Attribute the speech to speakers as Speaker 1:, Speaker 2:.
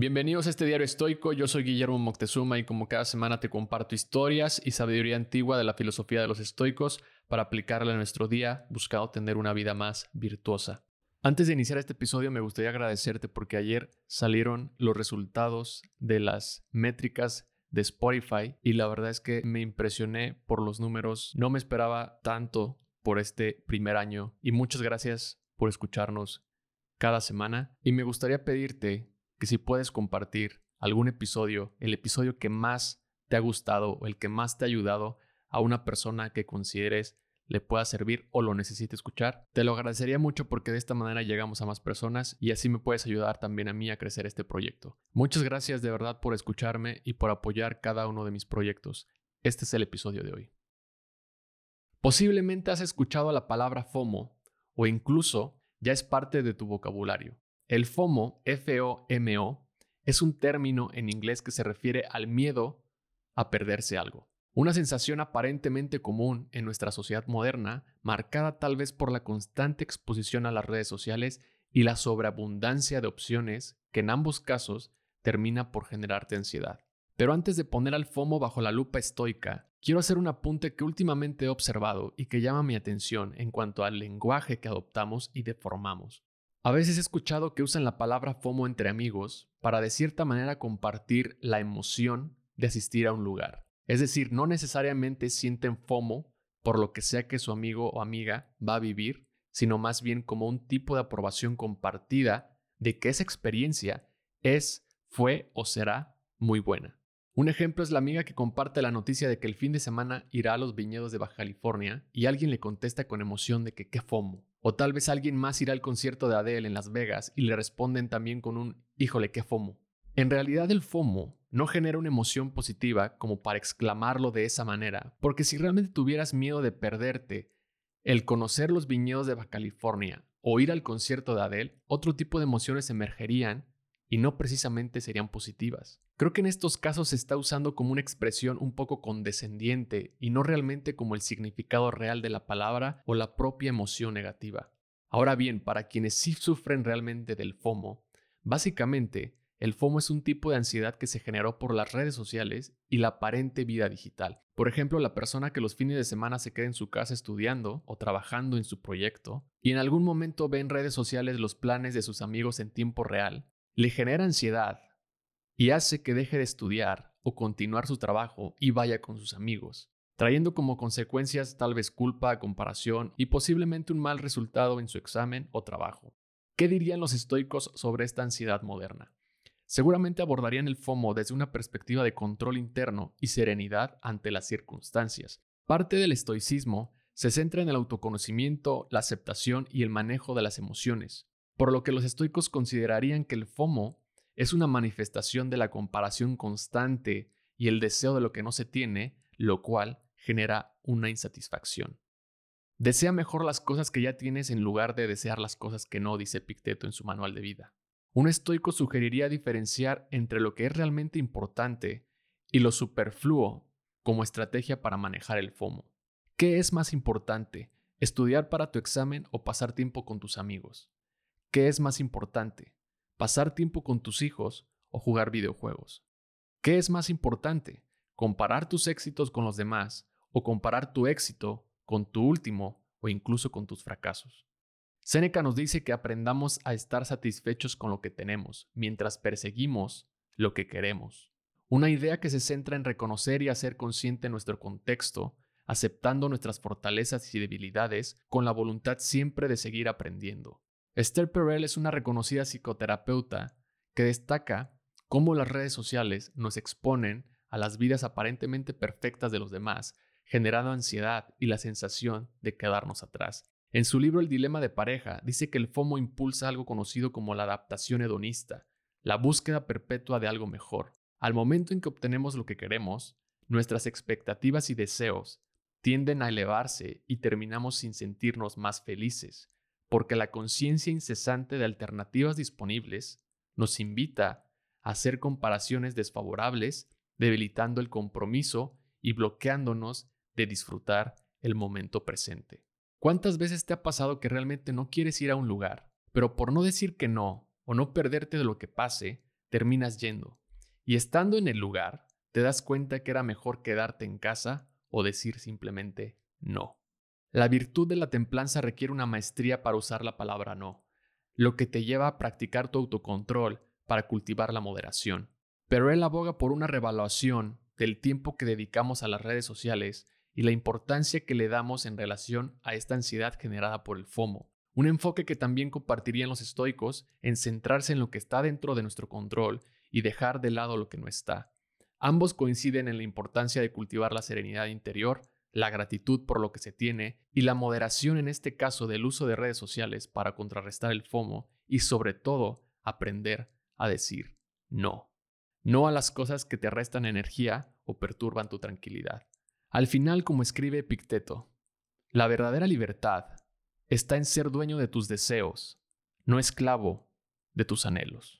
Speaker 1: Bienvenidos a este diario estoico, yo soy Guillermo Moctezuma y como cada semana te comparto historias y sabiduría antigua de la filosofía de los estoicos para aplicarla en nuestro día, buscando tener una vida más virtuosa. Antes de iniciar este episodio me gustaría agradecerte porque ayer salieron los resultados de las métricas de Spotify y la verdad es que me impresioné por los números, no me esperaba tanto por este primer año y muchas gracias por escucharnos cada semana. Y me gustaría pedirte que si puedes compartir algún episodio, el episodio que más te ha gustado o el que más te ha ayudado a una persona que consideres le pueda servir o lo necesite escuchar. Te lo agradecería mucho porque de esta manera llegamos a más personas y así me puedes ayudar también a mí a crecer este proyecto. Muchas gracias de verdad por escucharme y por apoyar cada uno de mis proyectos. Este es el episodio de hoy. Posiblemente has escuchado la palabra FOMO o incluso ya es parte de tu vocabulario. El FOMO, F-O-M-O, es un término en inglés que se refiere al miedo a perderse algo. Una sensación aparentemente común en nuestra sociedad moderna, marcada tal vez por la constante exposición a las redes sociales y la sobreabundancia de opciones que en ambos casos termina por generarte ansiedad. Pero antes de poner al FOMO bajo la lupa estoica, quiero hacer un apunte que últimamente he observado y que llama mi atención en cuanto al lenguaje que adoptamos y deformamos. A veces he escuchado que usan la palabra FOMO entre amigos para de cierta manera compartir la emoción de asistir a un lugar. Es decir, no necesariamente sienten FOMO por lo que sea que su amigo o amiga va a vivir, sino más bien como un tipo de aprobación compartida de que esa experiencia es, fue o será muy buena. Un ejemplo es la amiga que comparte la noticia de que el fin de semana irá a los viñedos de Baja California y alguien le contesta con emoción de que qué FOMO. O tal vez alguien más irá al concierto de Adele en Las Vegas y le responden también con un híjole qué FOMO. En realidad el FOMO no genera una emoción positiva como para exclamarlo de esa manera, porque si realmente tuvieras miedo de perderte el conocer los viñedos de Baja California o ir al concierto de Adele, otro tipo de emociones emergerían y no precisamente serían positivas. Creo que en estos casos se está usando como una expresión un poco condescendiente y no realmente como el significado real de la palabra o la propia emoción negativa. Ahora bien, para quienes sí sufren realmente del FOMO, básicamente el FOMO es un tipo de ansiedad que se generó por las redes sociales y la aparente vida digital. Por ejemplo, la persona que los fines de semana se queda en su casa estudiando o trabajando en su proyecto y en algún momento ve en redes sociales los planes de sus amigos en tiempo real, le genera ansiedad y hace que deje de estudiar o continuar su trabajo y vaya con sus amigos, trayendo como consecuencias tal vez culpa, comparación y posiblemente un mal resultado en su examen o trabajo. ¿Qué dirían los estoicos sobre esta ansiedad moderna? seguramente abordarían el FOMO desde una perspectiva de control interno y serenidad ante las circunstancias. Parte del estoicismo se centra en el autoconocimiento, la aceptación y el manejo de las emociones, por lo que los estoicos considerarían que el FOMO es una manifestación de la comparación constante y el deseo de lo que no se tiene, lo cual genera una insatisfacción. Desea mejor las cosas que ya tienes en lugar de desear las cosas que no, dice Picteto en su manual de vida. Un estoico sugeriría diferenciar entre lo que es realmente importante y lo superfluo como estrategia para manejar el FOMO. ¿Qué es más importante, estudiar para tu examen o pasar tiempo con tus amigos? ¿Qué es más importante, pasar tiempo con tus hijos o jugar videojuegos? ¿Qué es más importante, comparar tus éxitos con los demás o comparar tu éxito con tu último o incluso con tus fracasos? Séneca nos dice que aprendamos a estar satisfechos con lo que tenemos, mientras perseguimos lo que queremos. Una idea que se centra en reconocer y hacer consciente nuestro contexto, aceptando nuestras fortalezas y debilidades, con la voluntad siempre de seguir aprendiendo. Esther Perel es una reconocida psicoterapeuta que destaca cómo las redes sociales nos exponen a las vidas aparentemente perfectas de los demás, generando ansiedad y la sensación de quedarnos atrás. En su libro El dilema de pareja, dice que el FOMO impulsa algo conocido como la adaptación hedonista, la búsqueda perpetua de algo mejor. Al momento en que obtenemos lo que queremos, nuestras expectativas y deseos tienden a elevarse y terminamos sin sentirnos más felices, porque la conciencia incesante de alternativas disponibles nos invita a hacer comparaciones desfavorables, debilitando el compromiso y bloqueándonos de disfrutar el momento presente. ¿Cuántas veces te ha pasado que realmente no quieres ir a un lugar, pero por no decir que no o no perderte de lo que pase, terminas yendo. Y estando en el lugar, te das cuenta que era mejor quedarte en casa o decir simplemente no. La virtud de la templanza requiere una maestría para usar la palabra no, lo que te lleva a practicar tu autocontrol para cultivar la moderación. Pero él aboga por una revaluación del tiempo que dedicamos a las redes sociales y la importancia que le damos en relación a esta ansiedad generada por el FOMO. Un enfoque que también compartirían los estoicos en centrarse en lo que está dentro de nuestro control y dejar de lado lo que no está. Ambos coinciden en la importancia de cultivar la serenidad interior, la gratitud por lo que se tiene y la moderación en este caso del uso de redes sociales para contrarrestar el FOMO y sobre todo aprender a decir no no a las cosas que te restan energía o perturban tu tranquilidad. Al final, como escribe Epicteto, la verdadera libertad está en ser dueño de tus deseos, no esclavo de tus anhelos.